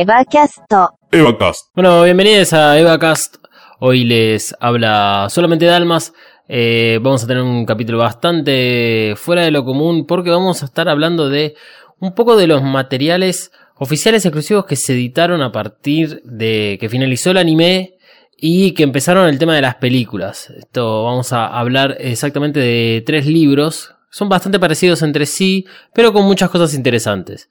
EvaCast. EvaCast. Bueno, bienvenidos a EvaCast. Hoy les habla solamente Dalmas. Eh, vamos a tener un capítulo bastante fuera de lo común porque vamos a estar hablando de un poco de los materiales oficiales exclusivos que se editaron a partir de que finalizó el anime y que empezaron el tema de las películas. Esto vamos a hablar exactamente de tres libros. Son bastante parecidos entre sí, pero con muchas cosas interesantes.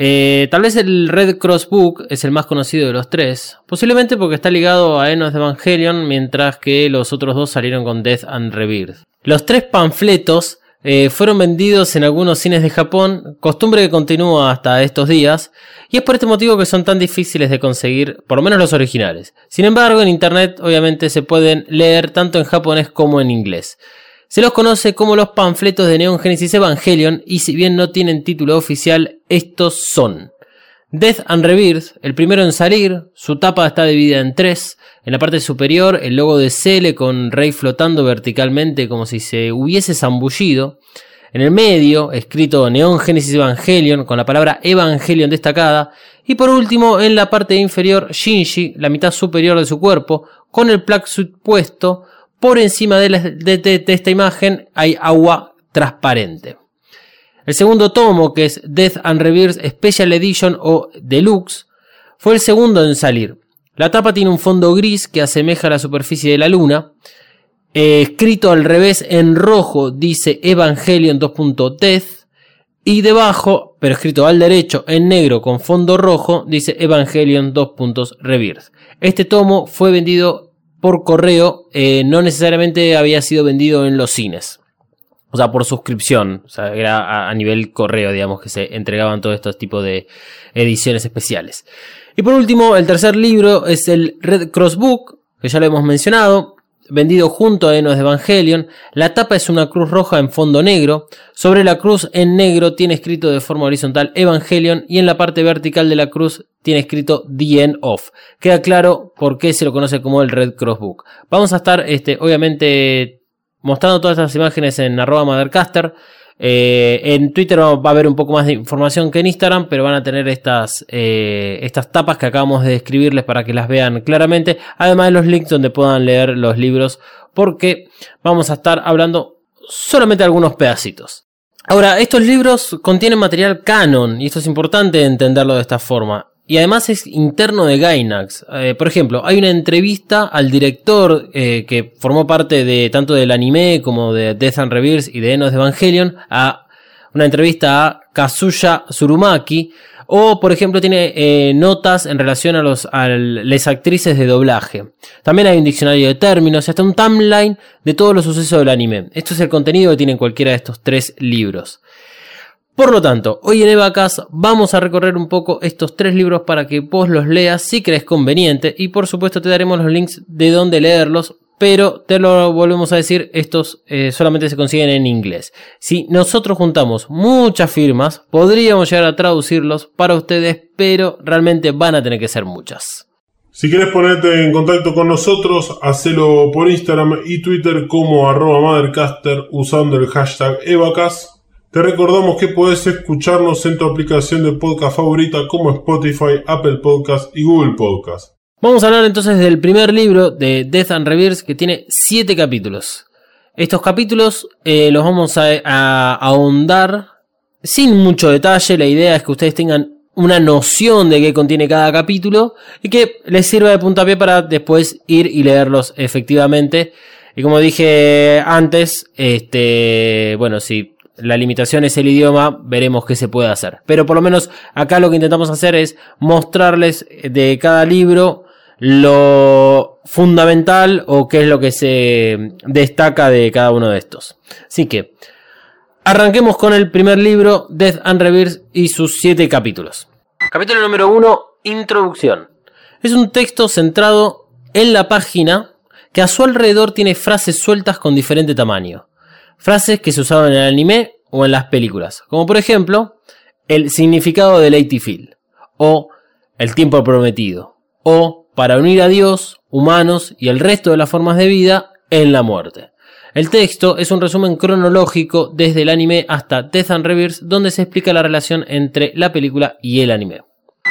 Eh, tal vez el Red Cross Book es el más conocido de los tres, posiblemente porque está ligado a Enos de Evangelion, mientras que los otros dos salieron con Death and Rebirth. Los tres panfletos eh, fueron vendidos en algunos cines de Japón, costumbre que continúa hasta estos días, y es por este motivo que son tan difíciles de conseguir, por lo menos los originales. Sin embargo, en internet obviamente se pueden leer tanto en japonés como en inglés. Se los conoce como los panfletos de Neon Genesis Evangelion y si bien no tienen título oficial, estos son Death and Rebirth, el primero en salir, su tapa está dividida en tres. En la parte superior, el logo de Cele con Rey flotando verticalmente como si se hubiese zambullido. En el medio, escrito Neon Genesis Evangelion con la palabra Evangelion destacada. Y por último, en la parte inferior, Shinji, la mitad superior de su cuerpo, con el plaque puesto por encima de, esta imagen hay agua transparente. El segundo tomo, que es Death and Rebirth Special Edition o Deluxe, fue el segundo en salir. La tapa tiene un fondo gris que asemeja a la superficie de la luna. Eh, escrito al revés en rojo dice Evangelion 2.death. Y debajo, pero escrito al derecho en negro con fondo rojo, dice Evangelion 2.rebirth. Este tomo fue vendido por correo eh, no necesariamente había sido vendido en los cines. O sea, por suscripción. O sea, era a, nivel correo, digamos, que se entregaban todos estos tipos de ediciones especiales. Y por último, el tercer libro es el Red Cross Book, que ya lo hemos mencionado vendido junto a Enos de Evangelion. La tapa es una cruz roja en fondo negro. Sobre la cruz en negro tiene escrito de forma horizontal Evangelion y en la parte vertical de la cruz tiene escrito The End of. Queda claro por qué se lo conoce como el Red Cross Book. Vamos a estar, este, obviamente, mostrando todas estas imágenes en arroba mothercaster. Eh, en Twitter va a haber un poco más de información que en Instagram, pero van a tener estas, eh, estas tapas que acabamos de describirles para que las vean claramente, además de los links donde puedan leer los libros, porque vamos a estar hablando solamente de algunos pedacitos. Ahora, estos libros contienen material canon, y esto es importante entenderlo de esta forma. Y además es interno de Gainax. Eh, por ejemplo, hay una entrevista al director eh, que formó parte de tanto del anime como de Death and Rebirth y de Enos Evangelion. A una entrevista a Kazuya Surumaki. O, por ejemplo, tiene eh, notas en relación a, los, a las actrices de doblaje. También hay un diccionario de términos y hasta un timeline de todos los sucesos del anime. Esto es el contenido que tienen cualquiera de estos tres libros. Por lo tanto, hoy en Evacas vamos a recorrer un poco estos tres libros para que vos los leas si crees conveniente y por supuesto te daremos los links de dónde leerlos, pero te lo volvemos a decir, estos eh, solamente se consiguen en inglés. Si nosotros juntamos muchas firmas, podríamos llegar a traducirlos para ustedes, pero realmente van a tener que ser muchas. Si quieres ponerte en contacto con nosotros, hacelo por Instagram y Twitter como arroba mothercaster usando el hashtag Evacas te recordamos que puedes escucharnos en tu aplicación de podcast favorita como Spotify, Apple Podcast y Google Podcast. Vamos a hablar entonces del primer libro de Death and Rebirth que tiene 7 capítulos. Estos capítulos eh, los vamos a, ahondar sin mucho detalle. La idea es que ustedes tengan una noción de qué contiene cada capítulo y que les sirva de puntapié para después ir y leerlos efectivamente. Y como dije antes, este, bueno, si la limitación es el idioma, veremos qué se puede hacer. Pero por lo menos acá lo que intentamos hacer es mostrarles de cada libro lo fundamental o qué es lo que se destaca de cada uno de estos. Así que arranquemos con el primer libro, Death and Rebirth y sus siete capítulos. Capítulo número uno, Introducción. Es un texto centrado en la página que a su alrededor tiene frases sueltas con diferente tamaño frases que se usaban en el anime o en las películas, como por ejemplo el significado del Field, o el tiempo prometido, o para unir a Dios, humanos y el resto de las formas de vida en la muerte. El texto es un resumen cronológico desde el anime hasta Death and Rebirth, donde se explica la relación entre la película y el anime.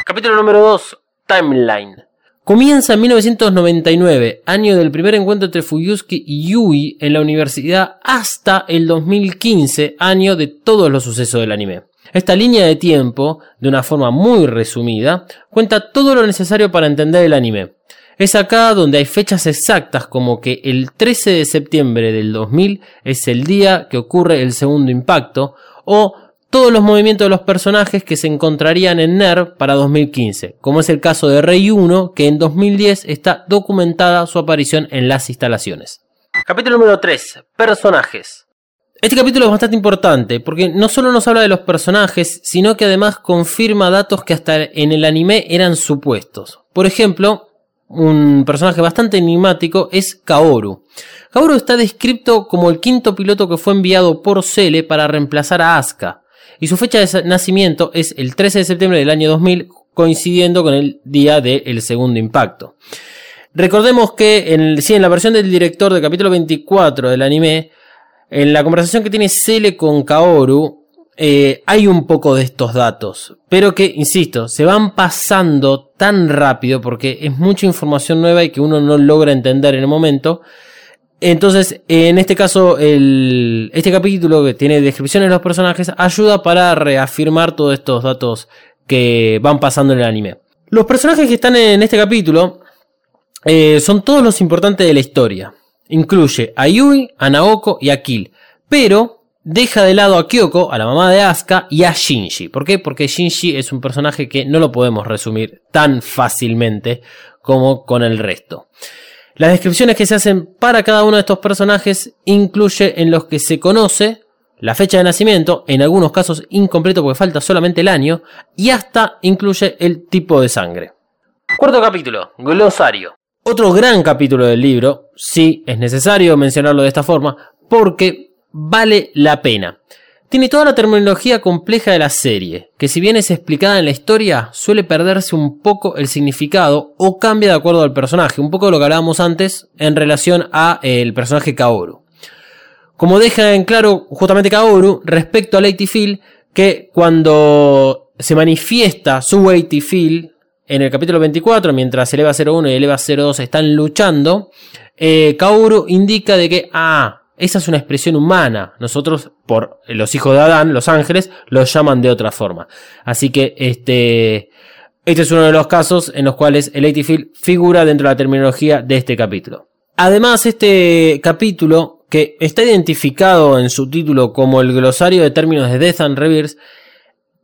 Capítulo número 2, Timeline. Comienza en 1999, año del primer encuentro entre Fuyusuke y Yui en la universidad, hasta el 2015, año de todos los sucesos del anime. Esta línea de tiempo, de una forma muy resumida, cuenta todo lo necesario para entender el anime. Es acá donde hay fechas exactas como que el 13 de septiembre del 2000 es el día que ocurre el segundo impacto, o todos los movimientos de los personajes que se encontrarían en NER para 2015, como es el caso de Rey 1, que en 2010 está documentada su aparición en las instalaciones. Capítulo número 3. Personajes. Este capítulo es bastante importante porque no solo nos habla de los personajes, sino que además confirma datos que hasta en el anime eran supuestos. Por ejemplo, un personaje bastante enigmático es Kaoru. Kaoru está descrito como el quinto piloto que fue enviado por Cele para reemplazar a Asuka y su fecha de nacimiento es el 13 de septiembre del año 2000, coincidiendo con el día del segundo impacto. Recordemos que en, la versión del director del capítulo 24 del anime, en la conversación que tiene Cele con Kaoru, eh, hay un poco de estos datos, pero que, insisto, se van pasando tan rápido porque es mucha información nueva y que uno no logra entender en el momento entonces, en este caso, este capítulo que tiene descripciones de los personajes ayuda para reafirmar todos estos datos que van pasando en el anime. Los personajes que están en este capítulo eh, son todos los importantes de la historia. Incluye a Yui, a Naoko y a Kill. Pero deja de lado a Kyoko, a la mamá de Asuka, y a Shinji. ¿Por qué? Porque Shinji es un personaje que no lo podemos resumir tan fácilmente como con el resto. Las descripciones que se hacen para cada uno de estos personajes incluye en los que se conoce la fecha de nacimiento, en algunos casos incompleto porque falta solamente el año, y hasta incluye el tipo de sangre. Cuarto capítulo, glosario. Otro gran capítulo del libro, sí, es necesario mencionarlo de esta forma, porque vale la pena. Tiene toda la terminología compleja de la serie, que si bien es explicada en la historia, suele perderse un poco el significado o cambia de acuerdo al personaje, un poco de lo que hablábamos antes en relación a eh, el personaje Kaoru. Como deja en claro justamente Kaoru respecto a Lady Phil, que cuando se manifiesta su Lady Phil en el capítulo 24, mientras el EVA 01 y el EVA 02 están luchando, eh, Kaoru indica de que, ah, esa es una expresión humana. Nosotros, por los hijos de Adán, los ángeles, los llaman de otra forma. Así que este, este es uno de los casos en los cuales el Field figura dentro de la terminología de este capítulo. Además, este capítulo, que está identificado en su título como el glosario de términos de Death and Rebirth,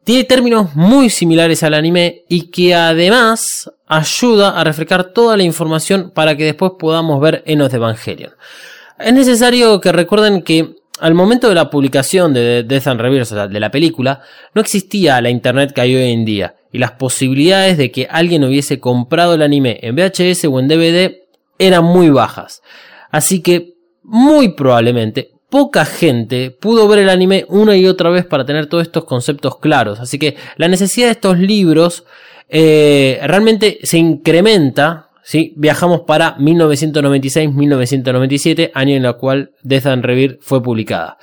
tiene términos muy similares al anime y que además ayuda a refrescar toda la información para que después podamos ver Enos de Evangelion. Es necesario que recuerden que al momento de la publicación de Death and Rebirth, o sea, de la película, no existía la internet que hay hoy en día. Y las posibilidades de que alguien hubiese comprado el anime en VHS o en DVD eran muy bajas. Así que, muy probablemente, poca gente pudo ver el anime una y otra vez para tener todos estos conceptos claros. Así que la necesidad de estos libros eh, realmente se incrementa ¿sí? Viajamos para 1996-1997, año en el cual Death and Rebirth fue publicada.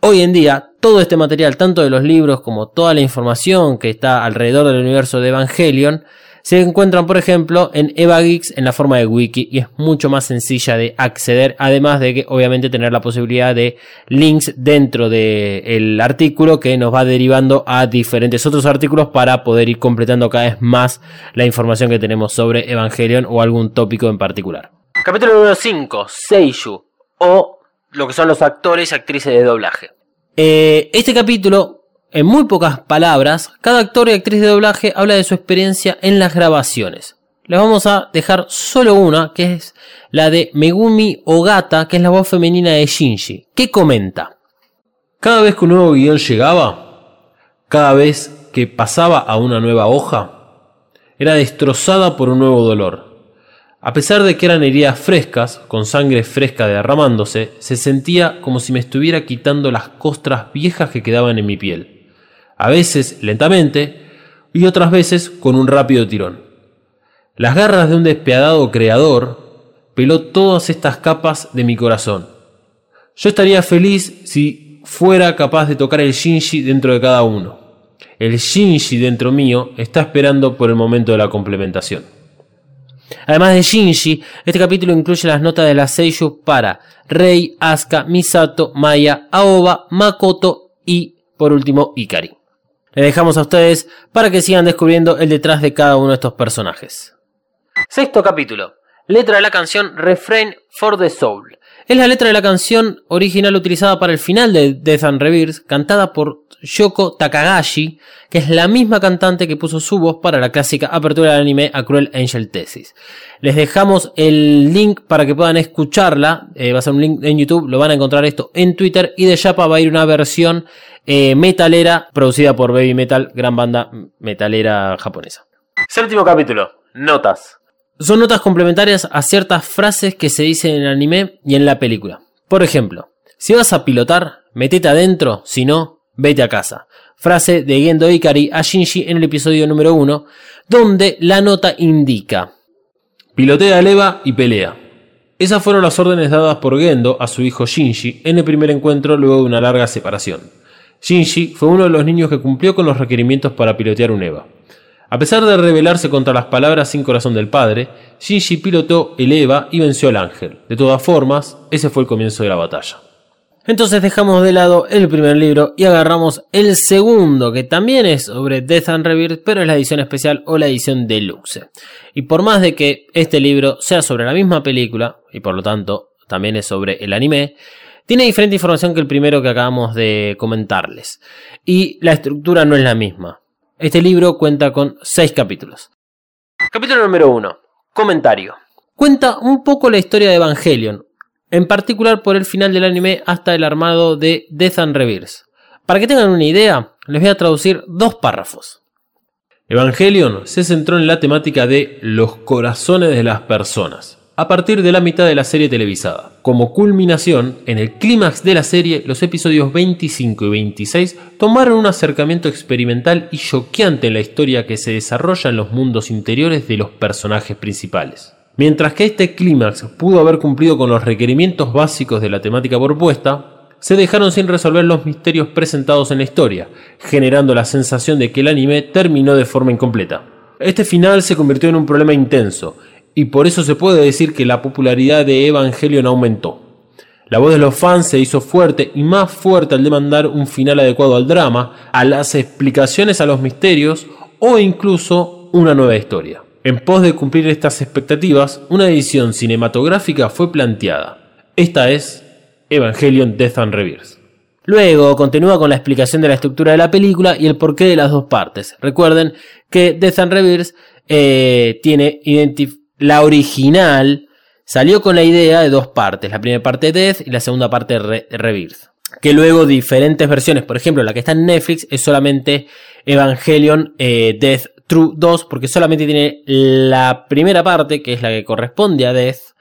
Hoy en día, todo este material, tanto de los libros como toda la información que está alrededor del universo de Evangelion, se encuentran, por ejemplo, en EvaGeeks en la forma de wiki y es mucho más sencilla de acceder, además de que obviamente tener la posibilidad de links dentro del artículo que nos va derivando a diferentes otros artículos para poder ir completando cada vez más la información que tenemos sobre Evangelion o algún tópico en particular. Capítulo número 5, Seishu, o lo que son los actores y actrices de doblaje. Eh, este capítulo en muy pocas palabras, cada actor y actriz de doblaje habla de su experiencia en las grabaciones. Les vamos a dejar solo una, que es la de Megumi Ogata, que es la voz femenina de Shinji. ¿Qué comenta? Cada vez que un nuevo guion llegaba, cada vez que pasaba a una nueva hoja, era destrozada por un nuevo dolor. A pesar de que eran heridas frescas, con sangre fresca derramándose, se sentía como si me estuviera quitando las costras viejas que quedaban en mi piel a veces lentamente y otras veces con un rápido tirón. Las garras de un despiadado creador peló todas estas capas de mi corazón. Yo estaría feliz si fuera capaz de tocar el Shinji dentro de cada uno. El Shinji dentro mío está esperando por el momento de la complementación. Además de Shinji, este capítulo incluye las notas de la Seiyuu para Rei, Asuka, Misato, Maya, Aoba, Makoto y, por último, Ikari. Le dejamos a ustedes para que sigan descubriendo el detrás de cada uno de estos personajes. Sexto capítulo. Letra de la canción Refrain for the Soul. Es la letra de la canción original utilizada para el final de Death and Rebirth, cantada por Yoko Takagashi, que es la misma cantante que puso su voz para la clásica apertura del anime A Cruel Angel Thesis. Les dejamos el link para que puedan escucharla, eh, va a ser un link en YouTube, lo van a encontrar esto en Twitter y de Japa va a ir una versión eh, metalera producida por Baby Metal, gran banda metalera japonesa. Séptimo capítulo, notas. Son notas complementarias a ciertas frases que se dicen en el anime y en la película. Por ejemplo, si vas a pilotar, metete adentro, si no, vete a casa. Frase de Gendo Ikari a Shinji en el episodio número 1, donde la nota indica: Pilotea leva y pelea. Esas fueron las órdenes dadas por Gendo a su hijo Shinji en el primer encuentro luego de una larga separación. Shinji fue uno de los niños que cumplió con los requerimientos para pilotear un EVA. A pesar de rebelarse contra las palabras sin corazón del padre, Shinji pilotó el EVA y venció al ángel. De todas formas, ese fue el comienzo de la batalla. Entonces dejamos de lado el primer libro y agarramos el segundo, que también es sobre Death and Rebirth, pero es la edición especial o la edición deluxe. Y por más de que este libro sea sobre la misma película, y por lo tanto también es sobre el anime, tiene diferente información que el primero que acabamos de comentarles. Y la estructura no es la misma. Este libro cuenta con 6 capítulos. Capítulo número 1. Comentario. Cuenta un poco la historia de Evangelion, en particular por el final del anime hasta el armado de Death and Rebirth. Para que tengan una idea, les voy a traducir dos párrafos. Evangelion se centró en la temática de los corazones de las personas, a partir de la mitad de la serie televisada. Como culminación, en el clímax de la serie, los episodios 25 y 26 tomaron un acercamiento experimental y choqueante en la historia que se desarrolla en los mundos interiores de los personajes principales. Mientras que este clímax pudo haber cumplido con los requerimientos básicos de la temática propuesta, se dejaron sin resolver los misterios presentados en la historia, generando la sensación de que el anime terminó de forma incompleta. Este final se convirtió en un problema intenso, y por eso se puede decir que la popularidad de Evangelion aumentó. La voz de los fans se hizo fuerte y más fuerte al demandar un final adecuado al drama, a las explicaciones a los misterios o incluso una nueva historia. En pos de cumplir estas expectativas, una edición cinematográfica fue planteada. Esta es Evangelion Death and Rebirth. Luego continúa con la explicación de la estructura de la película y el porqué de las dos partes. Recuerden que Death and Rebirth eh, tiene identificación la original salió con la idea de dos partes, la primera parte Death y la segunda parte Rebirth. Que luego diferentes versiones, por ejemplo la que está en Netflix es solamente Evangelion eh, Death True 2 porque solamente tiene la primera parte que es la que corresponde a Death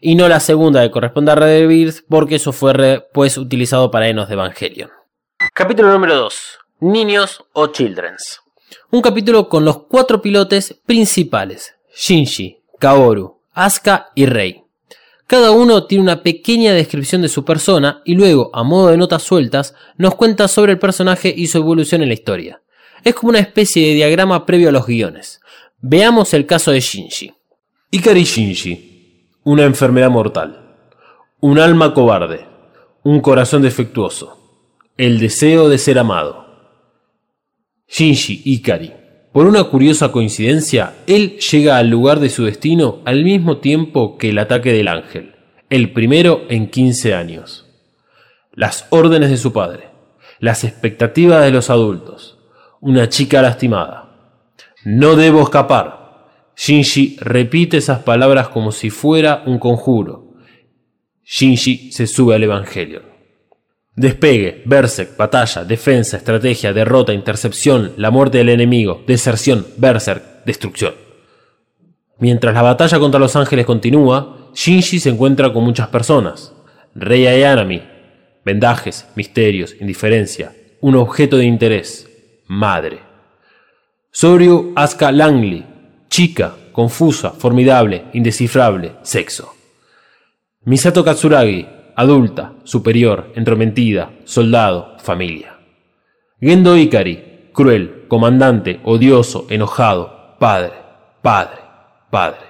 y no la segunda que corresponde a Rebirth porque eso fue pues utilizado para Enos de Evangelion. Capítulo número 2. Niños o Children's. Un capítulo con los cuatro pilotes principales. Shinji, Kaoru, Asuka y Rei. Cada uno tiene una pequeña descripción de su persona y luego, a modo de notas sueltas, nos cuenta sobre el personaje y su evolución en la historia. Es como una especie de diagrama previo a los guiones. Veamos el caso de Shinji. Ikari Shinji. Una enfermedad mortal. Un alma cobarde. Un corazón defectuoso. El deseo de ser amado. Shinji Ikari. Por una curiosa coincidencia, él llega al lugar de su destino al mismo tiempo que el ataque del ángel, el primero en 15 años. Las órdenes de su padre, las expectativas de los adultos, una chica lastimada. No debo escapar. Shinji repite esas palabras como si fuera un conjuro. Shinji se sube al Evangelio. Despegue, Berserk, batalla, defensa, estrategia, derrota, intercepción, la muerte del enemigo, deserción, Berserk, destrucción. Mientras la batalla contra los ángeles continúa, Shinji se encuentra con muchas personas. Rei Ayanami, vendajes, misterios, indiferencia, un objeto de interés, madre. Soryu Asuka Langley, chica, confusa, formidable, indescifrable, sexo. Misato Katsuragi, adulta, superior, entrometida, soldado, familia. Gendo Ikari, cruel, comandante, odioso, enojado, padre, padre, padre.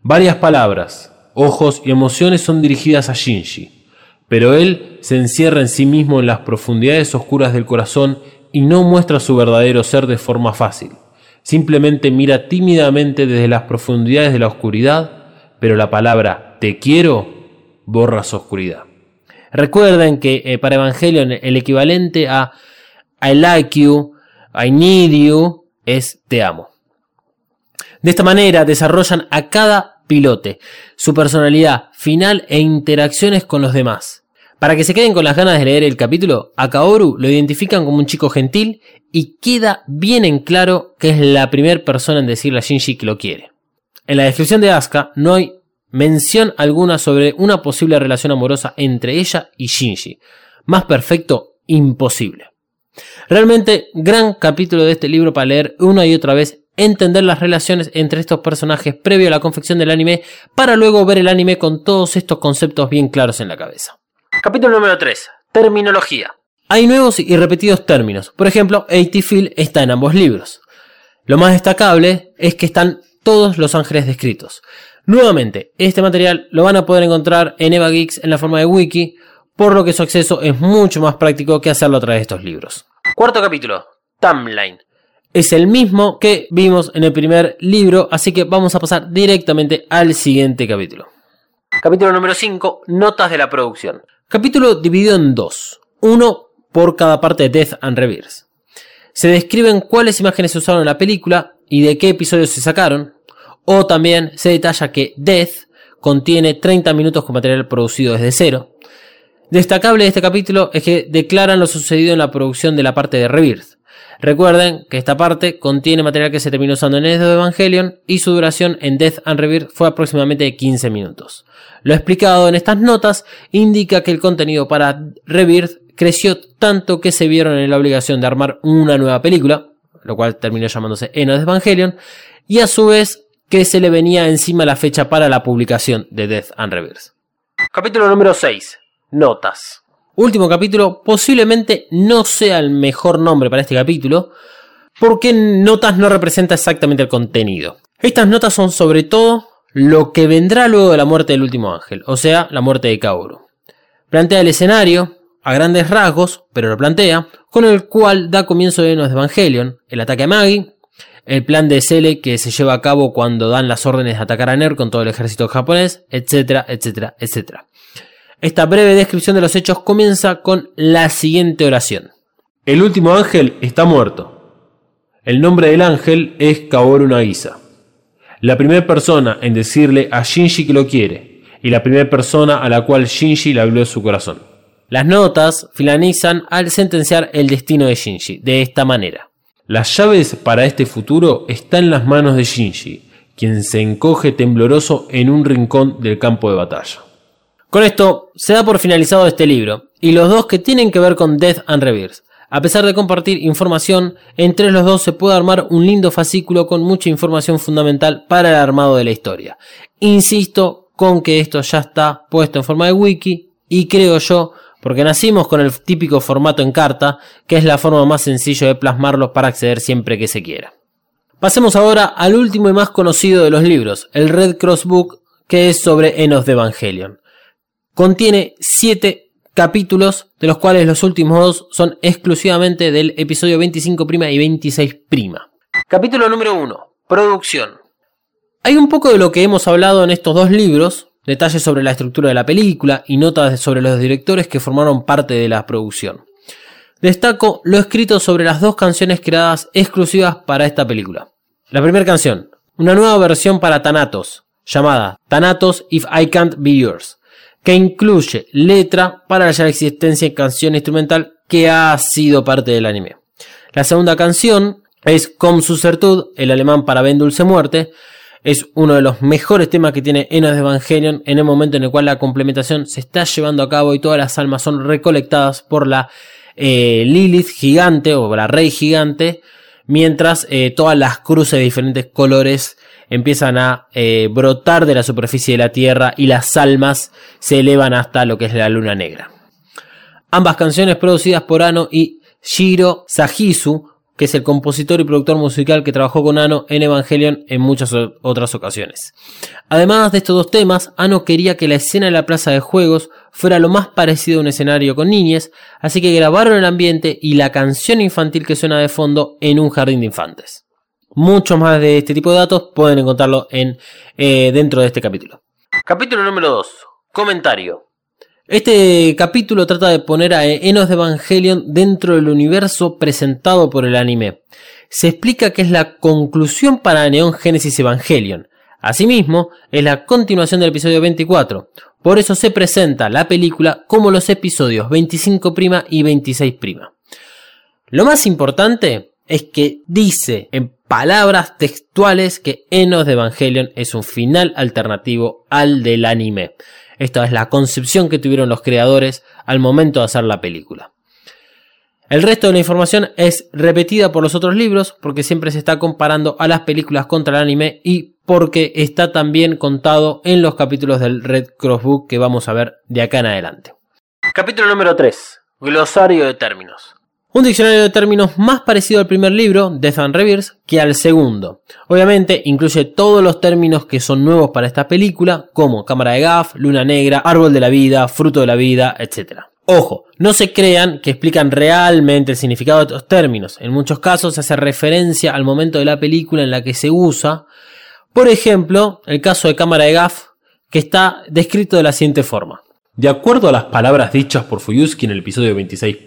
Varias palabras, ojos y emociones son dirigidas a Shinji, pero él se encierra en sí mismo en las profundidades oscuras del corazón y no muestra su verdadero ser de forma fácil. Simplemente mira tímidamente desde las profundidades de la oscuridad, pero la palabra te quiero borra oscuridad. Recuerden que eh, para Evangelion el equivalente a I like you, I need you es te amo. De esta manera desarrollan a cada pilote su personalidad final e interacciones con los demás. Para que se queden con las ganas de leer el capítulo, a Kaoru lo identifican como un chico gentil y queda bien en claro que es la primera persona en decirle a Shinji que lo quiere. En la descripción de Asuka no hay mención alguna sobre una posible relación amorosa entre ella y Shinji. Más perfecto, imposible. Realmente, gran capítulo de este libro para leer una y otra vez, entender las relaciones entre estos personajes previo a la confección del anime, para luego ver el anime con todos estos conceptos bien claros en la cabeza. Capítulo número 3. Terminología. Hay nuevos y repetidos términos. Por ejemplo, AT está en ambos libros. Lo más destacable es que están todos los ángeles descritos. Nuevamente, este material lo van a poder encontrar en Eva Geeks en la forma de wiki, por lo que su acceso es mucho más práctico que hacerlo a través de estos libros. Cuarto capítulo, Timeline. Es el mismo que vimos en el primer libro, así que vamos a pasar directamente al siguiente capítulo. Capítulo número 5, Notas de la producción. Capítulo dividido en dos, uno por cada parte de Death and Rebirth. Se describen cuáles imágenes se usaron en la película y de qué episodios se sacaron, o también se detalla que Death contiene 30 minutos con material producido desde cero. Destacable de este capítulo es que declaran lo sucedido en la producción de la parte de Rebirth. Recuerden que esta parte contiene material que se terminó usando en Edo Evangelion y su duración en Death and Rebirth fue aproximadamente de 15 minutos. Lo explicado en estas notas indica que el contenido para Rebirth creció tanto que se vieron en la obligación de armar una nueva película, lo cual terminó llamándose Enos Evangelion, y a su vez que se le venía encima la fecha para la publicación de Death and Reverse. Capítulo número 6. Notas. Último capítulo, posiblemente no sea el mejor nombre para este capítulo, porque notas no representa exactamente el contenido. Estas notas son sobre todo lo que vendrá luego de la muerte del último ángel, o sea, la muerte de Kaoru. Plantea el escenario, a grandes rasgos, pero lo plantea, con el cual da comienzo de de Evangelion, el ataque a Maggie, el plan de Sele que se lleva a cabo cuando dan las órdenes de atacar a Ner con todo el ejército japonés, etcétera, etcétera, etcétera. Esta breve descripción de los hechos comienza con la siguiente oración. El último ángel está muerto. El nombre del ángel es Kaoru Nagisa. La primera persona en decirle a Shinji que lo quiere, y la primera persona a la cual Shinji le habló su corazón. Las notas finalizan al sentenciar el destino de Shinji de esta manera. Las llaves para este futuro están en las manos de Shinji, quien se encoge tembloroso en un rincón del campo de batalla. Con esto se da por finalizado este libro, y los dos que tienen que ver con Death and Rebirth. A pesar de compartir información, entre los dos se puede armar un lindo fascículo con mucha información fundamental para el armado de la historia. Insisto con que esto ya está puesto en forma de wiki, y creo yo porque nacimos con el típico formato en carta, que es la forma más sencilla de plasmarlos para acceder siempre que se quiera. Pasemos ahora al último y más conocido de los libros, el Red Cross Book, que es sobre Enos de Evangelion. Contiene 7 capítulos, de los cuales los últimos dos son exclusivamente del episodio 25' y 26'. Capítulo número 1. Producción. Hay un poco de lo que hemos hablado en estos dos libros, detalles sobre la estructura de la película y notas sobre los directores que formaron parte de la producción. Destaco lo escrito sobre las dos canciones creadas exclusivas para esta película. La primera canción, una nueva versión para Thanatos, llamada Thanatos If I Can't Be Yours, que incluye letra para la ya existencia en canción instrumental que ha sido parte del anime. La segunda canción es Com Susertud, el alemán para Ben Dulce Muerte, es uno de los mejores temas que tiene Enos de Evangelion en el momento en el cual la complementación se está llevando a cabo y todas las almas son recolectadas por la eh, Lilith gigante o la Rey gigante, mientras eh, todas las cruces de diferentes colores empiezan a eh, brotar de la superficie de la Tierra y las almas se elevan hasta lo que es la Luna Negra. Ambas canciones producidas por Ano y Shiro Sajisu, que es el compositor y productor musical que trabajó con Ano en Evangelion en muchas otras ocasiones. Además de estos dos temas, Ano quería que la escena de la plaza de juegos fuera lo más parecido a un escenario con niñas, así que grabaron el ambiente y la canción infantil que suena de fondo en un jardín de infantes. Mucho más de este tipo de datos pueden encontrarlo en, eh, dentro de este capítulo. Capítulo número 2. Comentario. Este capítulo trata de poner a Enos de Evangelion dentro del universo presentado por el anime. Se explica que es la conclusión para Neon Genesis Evangelion. Asimismo, es la continuación del episodio 24. Por eso se presenta la película como los episodios 25' y 26'. Lo más importante es que dice en palabras textuales que Enos de Evangelion es un final alternativo al del anime. Esta es la concepción que tuvieron los creadores al momento de hacer la película. El resto de la información es repetida por los otros libros porque siempre se está comparando a las películas contra el anime y porque está también contado en los capítulos del Red Cross Book que vamos a ver de acá en adelante. Capítulo número 3. Glosario de términos. Un diccionario de términos más parecido al primer libro, Death and Reverse, que al segundo. Obviamente incluye todos los términos que son nuevos para esta película, como cámara de gaff, luna negra, árbol de la vida, fruto de la vida, etc. Ojo, no se crean que explican realmente el significado de estos términos. En muchos casos se hace referencia al momento de la película en la que se usa. Por ejemplo, el caso de cámara de gaff, que está descrito de la siguiente forma. De acuerdo a las palabras dichas por Fuyuski en el episodio 26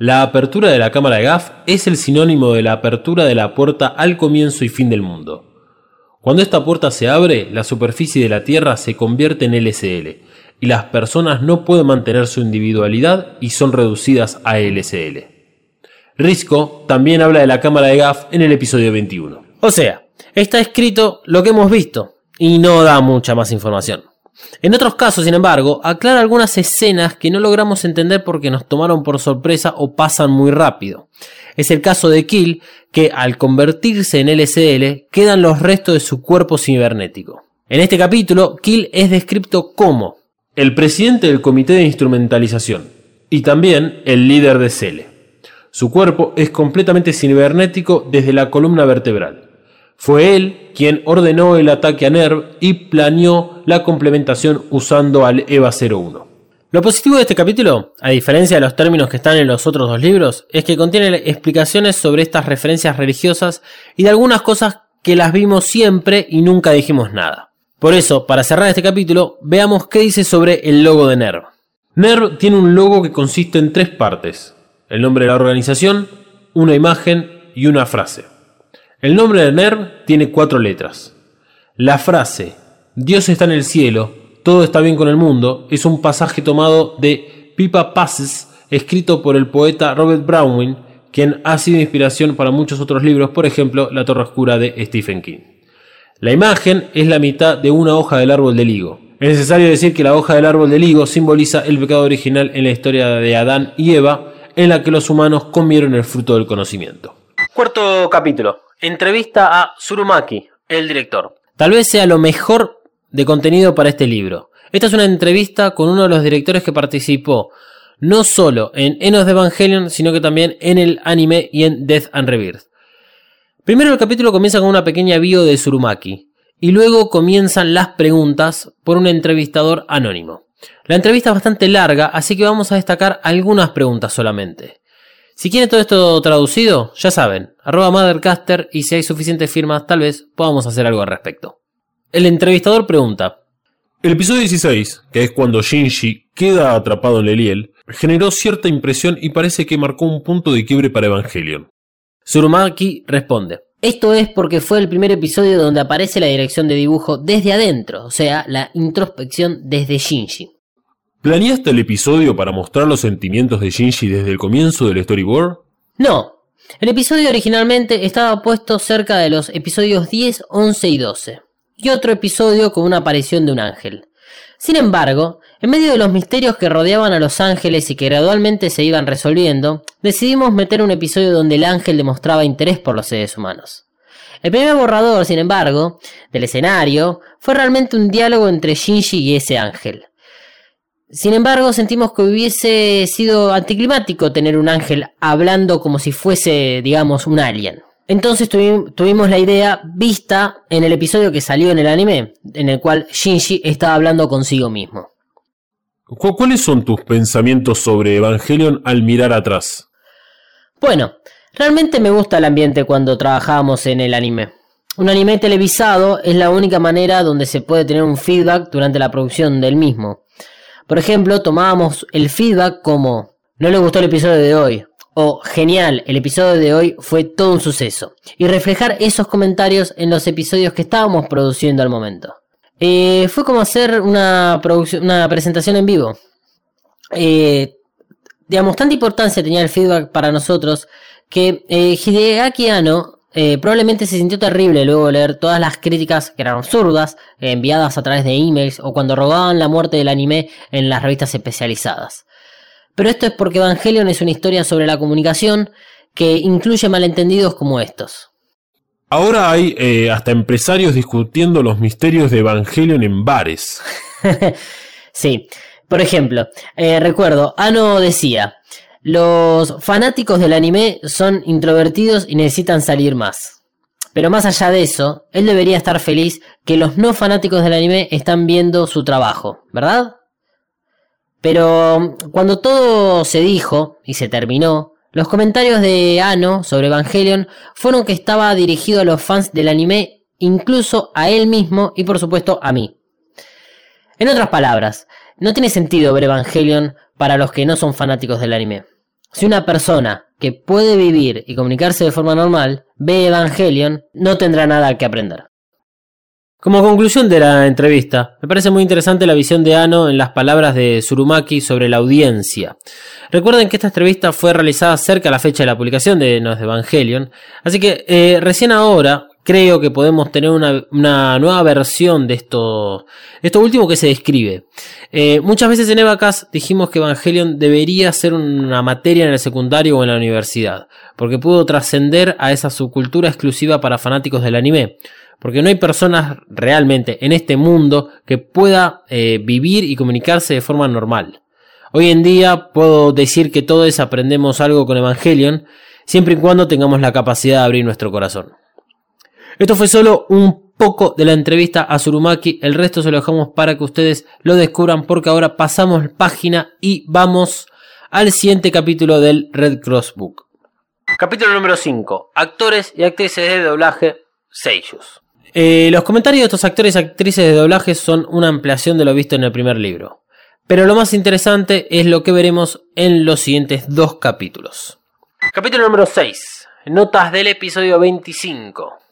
la apertura de la cámara de Gaff es el sinónimo de la apertura de la puerta al comienzo y fin del mundo. Cuando esta puerta se abre, la superficie de la Tierra se convierte en LSL y las personas no pueden mantener su individualidad y son reducidas a LSL. Risco también habla de la cámara de Gaff en el episodio 21. O sea, está escrito lo que hemos visto y no da mucha más información. En otros casos, sin embargo, aclara algunas escenas que no logramos entender porque nos tomaron por sorpresa o pasan muy rápido. Es el caso de Kill, que al convertirse en LSL quedan los restos de su cuerpo cibernético. En este capítulo, Kill es descrito como el presidente del comité de instrumentalización y también el líder de Cele. Su cuerpo es completamente cibernético desde la columna vertebral. Fue él quien ordenó el ataque a NERV y planeó la complementación usando al EVA 01. Lo positivo de este capítulo, a diferencia de los términos que están en los otros dos libros, es que contiene explicaciones sobre estas referencias religiosas y de algunas cosas que las vimos siempre y nunca dijimos nada. Por eso, para cerrar este capítulo, veamos qué dice sobre el logo de NERV. NERV tiene un logo que consiste en tres partes, el nombre de la organización, una imagen y una frase. El nombre de NERV tiene cuatro letras. La frase Dios está en el cielo, todo está bien con el mundo es un pasaje tomado de Pipa Passes, escrito por el poeta Robert Browning, quien ha sido inspiración para muchos otros libros, por ejemplo La Torre Oscura de Stephen King. La imagen es la mitad de una hoja del árbol del higo. Es necesario decir que la hoja del árbol del higo simboliza el pecado original en la historia de Adán y Eva, en la que los humanos comieron el fruto del conocimiento. Cuarto capítulo. Entrevista a Surumaki, el director. Tal vez sea lo mejor de contenido para este libro. Esta es una entrevista con uno de los directores que participó no solo en Enos de Evangelion, sino que también en el anime y en Death and Rebirth. Primero el capítulo comienza con una pequeña bio de Surumaki, y luego comienzan las preguntas por un entrevistador anónimo. La entrevista es bastante larga, así que vamos a destacar algunas preguntas solamente. Si quieren todo esto traducido, ya saben, arroba Mothercaster y si hay suficientes firmas, tal vez podamos hacer algo al respecto. El entrevistador pregunta. El episodio 16, que es cuando Shinji queda atrapado en Leliel, generó cierta impresión y parece que marcó un punto de quiebre para Evangelion. Surumaki responde. Esto es porque fue el primer episodio donde aparece la dirección de dibujo desde adentro, o sea, la introspección desde Shinji. ¿Planeaste el episodio para mostrar los sentimientos de Shinji desde el comienzo del storyboard? No. El episodio originalmente estaba puesto cerca de los episodios 10, 11 y 12. Y otro episodio con una aparición de un ángel. Sin embargo, en medio de los misterios que rodeaban a los ángeles y que gradualmente se iban resolviendo, decidimos meter un episodio donde el ángel demostraba interés por los seres humanos. El primer borrador, sin embargo, del escenario, fue realmente un diálogo entre Shinji y ese ángel. Sin embargo, sentimos que hubiese sido anticlimático tener un ángel hablando como si fuese, digamos, un alien. Entonces tuvimos la idea vista en el episodio que salió en el anime, en el cual Shinji estaba hablando consigo mismo. ¿Cuáles son tus pensamientos sobre Evangelion al mirar atrás? Bueno, realmente me gusta el ambiente cuando trabajábamos en el anime. Un anime televisado es la única manera donde se puede tener un feedback durante la producción del mismo. Por ejemplo, tomábamos el feedback como no le gustó el episodio de hoy o genial, el episodio de hoy fue todo un suceso y reflejar esos comentarios en los episodios que estábamos produciendo al momento. Eh, fue como hacer una, una presentación en vivo. Eh, digamos, tanta importancia tenía el feedback para nosotros que eh, Hideaki eh, probablemente se sintió terrible luego de leer todas las críticas que eran absurdas, enviadas a través de emails o cuando rogaban la muerte del anime en las revistas especializadas. Pero esto es porque Evangelion es una historia sobre la comunicación que incluye malentendidos como estos. Ahora hay eh, hasta empresarios discutiendo los misterios de Evangelion en bares. sí, por ejemplo, eh, recuerdo, Ano decía, los fanáticos del anime son introvertidos y necesitan salir más. Pero más allá de eso, él debería estar feliz que los no fanáticos del anime están viendo su trabajo, ¿verdad? Pero cuando todo se dijo y se terminó, los comentarios de Ano sobre Evangelion fueron que estaba dirigido a los fans del anime, incluso a él mismo y por supuesto a mí. En otras palabras, no tiene sentido ver Evangelion para los que no son fanáticos del anime. Si una persona que puede vivir y comunicarse de forma normal ve Evangelion, no tendrá nada que aprender. Como conclusión de la entrevista, me parece muy interesante la visión de Ano en las palabras de Surumaki sobre la audiencia. Recuerden que esta entrevista fue realizada cerca de la fecha de la publicación de Nos Evangelion, así que eh, recién ahora creo que podemos tener una, nueva versión de esto, esto último que se describe. Eh, muchas veces en Evacas dijimos que Evangelion debería ser una materia en el secundario o en la universidad, porque pudo trascender a esa subcultura exclusiva para fanáticos del anime porque no hay personas realmente en este mundo que pueda eh, vivir y comunicarse de forma normal. Hoy en día puedo decir que todos aprendemos algo con Evangelion, siempre y cuando tengamos la capacidad de abrir nuestro corazón. Esto fue solo un poco de la entrevista a Surumaki, el resto se lo dejamos para que ustedes lo descubran porque ahora pasamos página y vamos al siguiente capítulo del Red Cross Book. Capítulo número 5. Actores y actrices de doblaje Seiyus. Eh, los comentarios de estos actores y actrices de doblaje son una ampliación de lo visto en el primer libro. Pero lo más interesante es lo que veremos en los siguientes dos capítulos. Capítulo número 6. Notas del episodio 25.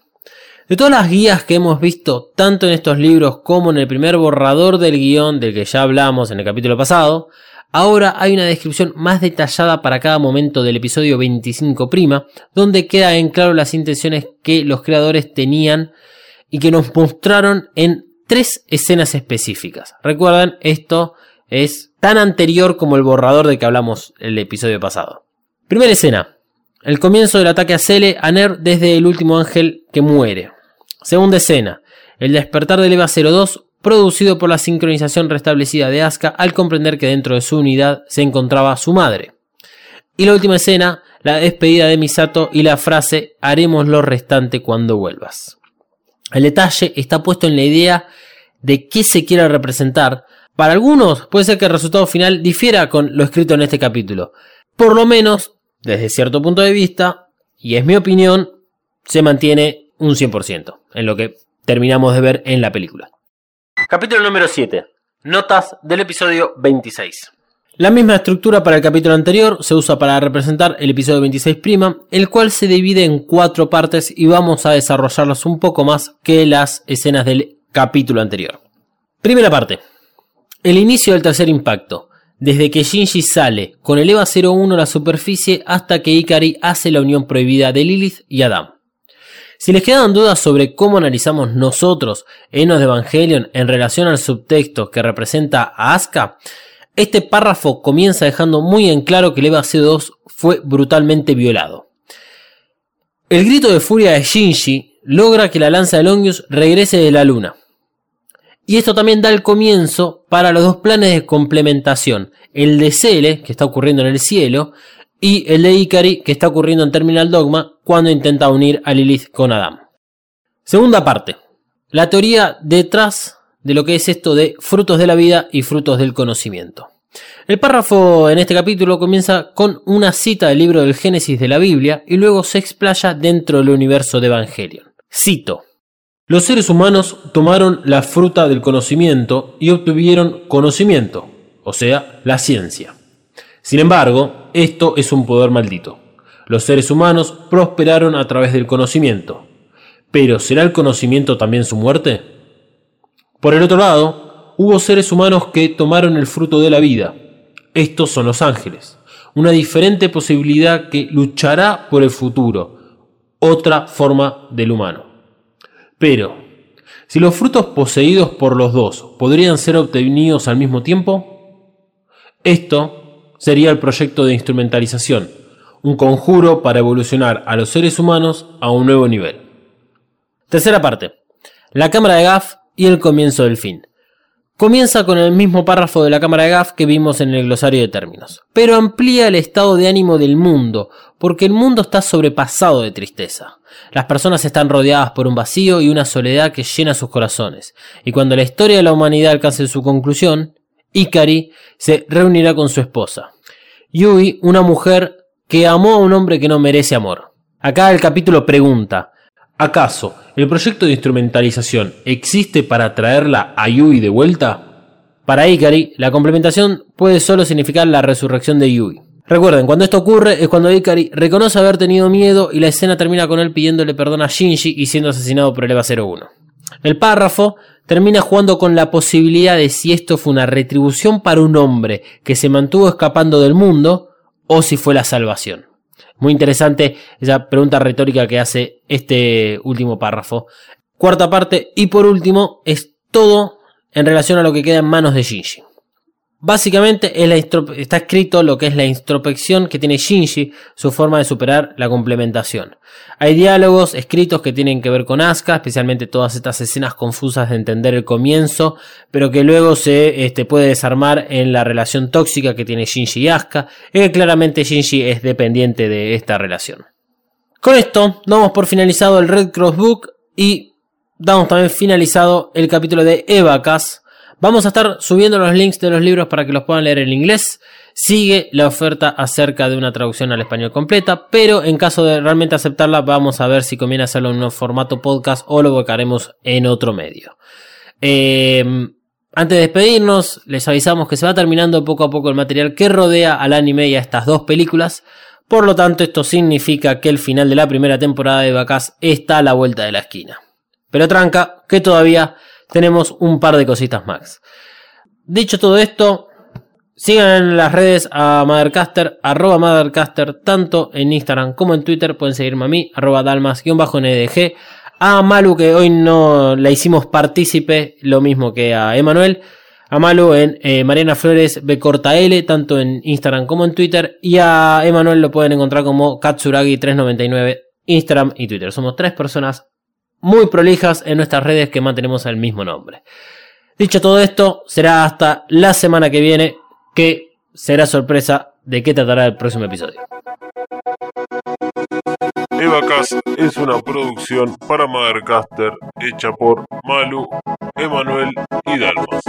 De todas las guías que hemos visto, tanto en estos libros como en el primer borrador del guion del que ya hablamos en el capítulo pasado, ahora hay una descripción más detallada para cada momento del episodio 25', donde queda en claro las intenciones que los creadores tenían y que nos mostraron en tres escenas específicas. Recuerden, esto es tan anterior como el borrador de que hablamos el episodio pasado. Primera escena. El comienzo del ataque a Cele a desde el último ángel que muere. Segunda escena. El despertar del EVA 02 producido por la sincronización restablecida de Asuka al comprender que dentro de su unidad se encontraba su madre. Y la última escena, la despedida de Misato y la frase haremos lo restante cuando vuelvas. El detalle está puesto en la idea de qué se quiere representar. Para algunos puede ser que el resultado final difiera con lo escrito en este capítulo. Por lo menos, desde cierto punto de vista, y es mi opinión, se mantiene un 100% en lo que terminamos de ver en la película. Capítulo número 7. Notas del episodio 26. La misma estructura para el capítulo anterior se usa para representar el episodio 26', el cual se divide en cuatro partes y vamos a desarrollarlas un poco más que las escenas del capítulo anterior. Primera parte. El inicio del tercer impacto. Desde que Shinji sale con el EVA 01 a la superficie hasta que Ikari hace la unión prohibida de Lilith y Adam. Si les quedan dudas sobre cómo analizamos nosotros Enos de Evangelion en relación al subtexto que representa a Asuka, este párrafo comienza dejando muy en claro que el EVA C2 fue brutalmente violado. El grito de furia de Shinji logra que la lanza de Longius regrese de la luna. Y esto también da el comienzo para los dos planes de complementación. El de Cele, que está ocurriendo en el cielo, y el de Ikari, que está ocurriendo en Terminal Dogma, cuando intenta unir a Lilith con Adam. Segunda parte. La teoría detrás de lo que es esto de frutos de la vida y frutos del conocimiento. El párrafo en este capítulo comienza con una cita del libro del Génesis de la Biblia y luego se explaya dentro del universo de Evangelion. Cito. Los seres humanos tomaron la fruta del conocimiento y obtuvieron conocimiento, o sea, la ciencia. Sin embargo, esto es un poder maldito. Los seres humanos prosperaron a través del conocimiento. Pero ¿será el conocimiento también su muerte? Por el otro lado, hubo seres humanos que tomaron el fruto de la vida. Estos son los ángeles. Una diferente posibilidad que luchará por el futuro. Otra forma del humano. Pero, si los frutos poseídos por los dos podrían ser obtenidos al mismo tiempo, esto sería el proyecto de instrumentalización, un conjuro para evolucionar a los seres humanos a un nuevo nivel. Tercera parte. La cámara de Gaff y el comienzo del fin. Comienza con el mismo párrafo de la cámara de Gaff que vimos en el glosario de términos, pero amplía el estado de ánimo del mundo, porque el mundo está sobrepasado de tristeza. Las personas están rodeadas por un vacío y una soledad que llena sus corazones, y cuando la historia de la humanidad alcance su conclusión, Ikari se reunirá con su esposa. Yui, una mujer que amó a un hombre que no merece amor. Acá el capítulo pregunta, ¿acaso ¿El proyecto de instrumentalización existe para traerla a Yui de vuelta? Para Ikari, la complementación puede solo significar la resurrección de Yui. Recuerden, cuando esto ocurre es cuando Ikari reconoce haber tenido miedo y la escena termina con él pidiéndole perdón a Shinji y siendo asesinado por el EVA 01. El párrafo termina jugando con la posibilidad de si esto fue una retribución para un hombre que se mantuvo escapando del mundo o si fue la salvación. Muy interesante esa pregunta retórica que hace este último párrafo. Cuarta parte, y por último, es todo en relación a lo que queda en manos de Shinji. Básicamente está escrito lo que es la introspección que tiene Shinji, su forma de superar la complementación. Hay diálogos escritos que tienen que ver con Asuka, especialmente todas estas escenas confusas de entender el comienzo, pero que luego se este, puede desarmar en la relación tóxica que tiene Shinji y Asuka, y que claramente Shinji es dependiente de esta relación. Con esto damos por finalizado el Red Cross Book y damos también finalizado el capítulo de Evacas Vamos a estar subiendo los links de los libros para que los puedan leer en inglés. Sigue la oferta acerca de una traducción al español completa, pero en caso de realmente aceptarla, vamos a ver si conviene hacerlo en un formato podcast o lo buscaremos en otro medio. Em, antes de despedirnos, les avisamos que se va terminando poco a poco el material que rodea al anime y a estas dos películas. Por lo tanto, esto significa que el final de la primera temporada de Vacas está a la vuelta de la esquina. Pero tranca, que todavía tenemos un par de cositas más. Dicho todo esto, sigan en las redes a Mothercaster, arroba Mothercaster, tanto en Instagram como en Twitter. Pueden seguirme a mí, arroba dalmas-ndg. A Malu, que hoy no la hicimos partícipe, lo mismo que a Emanuel. A Malu en eh, Mariana Flores B corta L, tanto en Instagram como en Twitter. Y a Emanuel lo pueden encontrar como Katsuragi399, Instagram y Twitter. Somos tres personas muy prolijas en nuestras redes que mantenemos el mismo nombre. Dicho todo esto, será hasta la semana que viene que será sorpresa de qué tratará el próximo episodio. Evacast es una producción para Mothercaster hecha por Malu, Emanuel y Dalmas.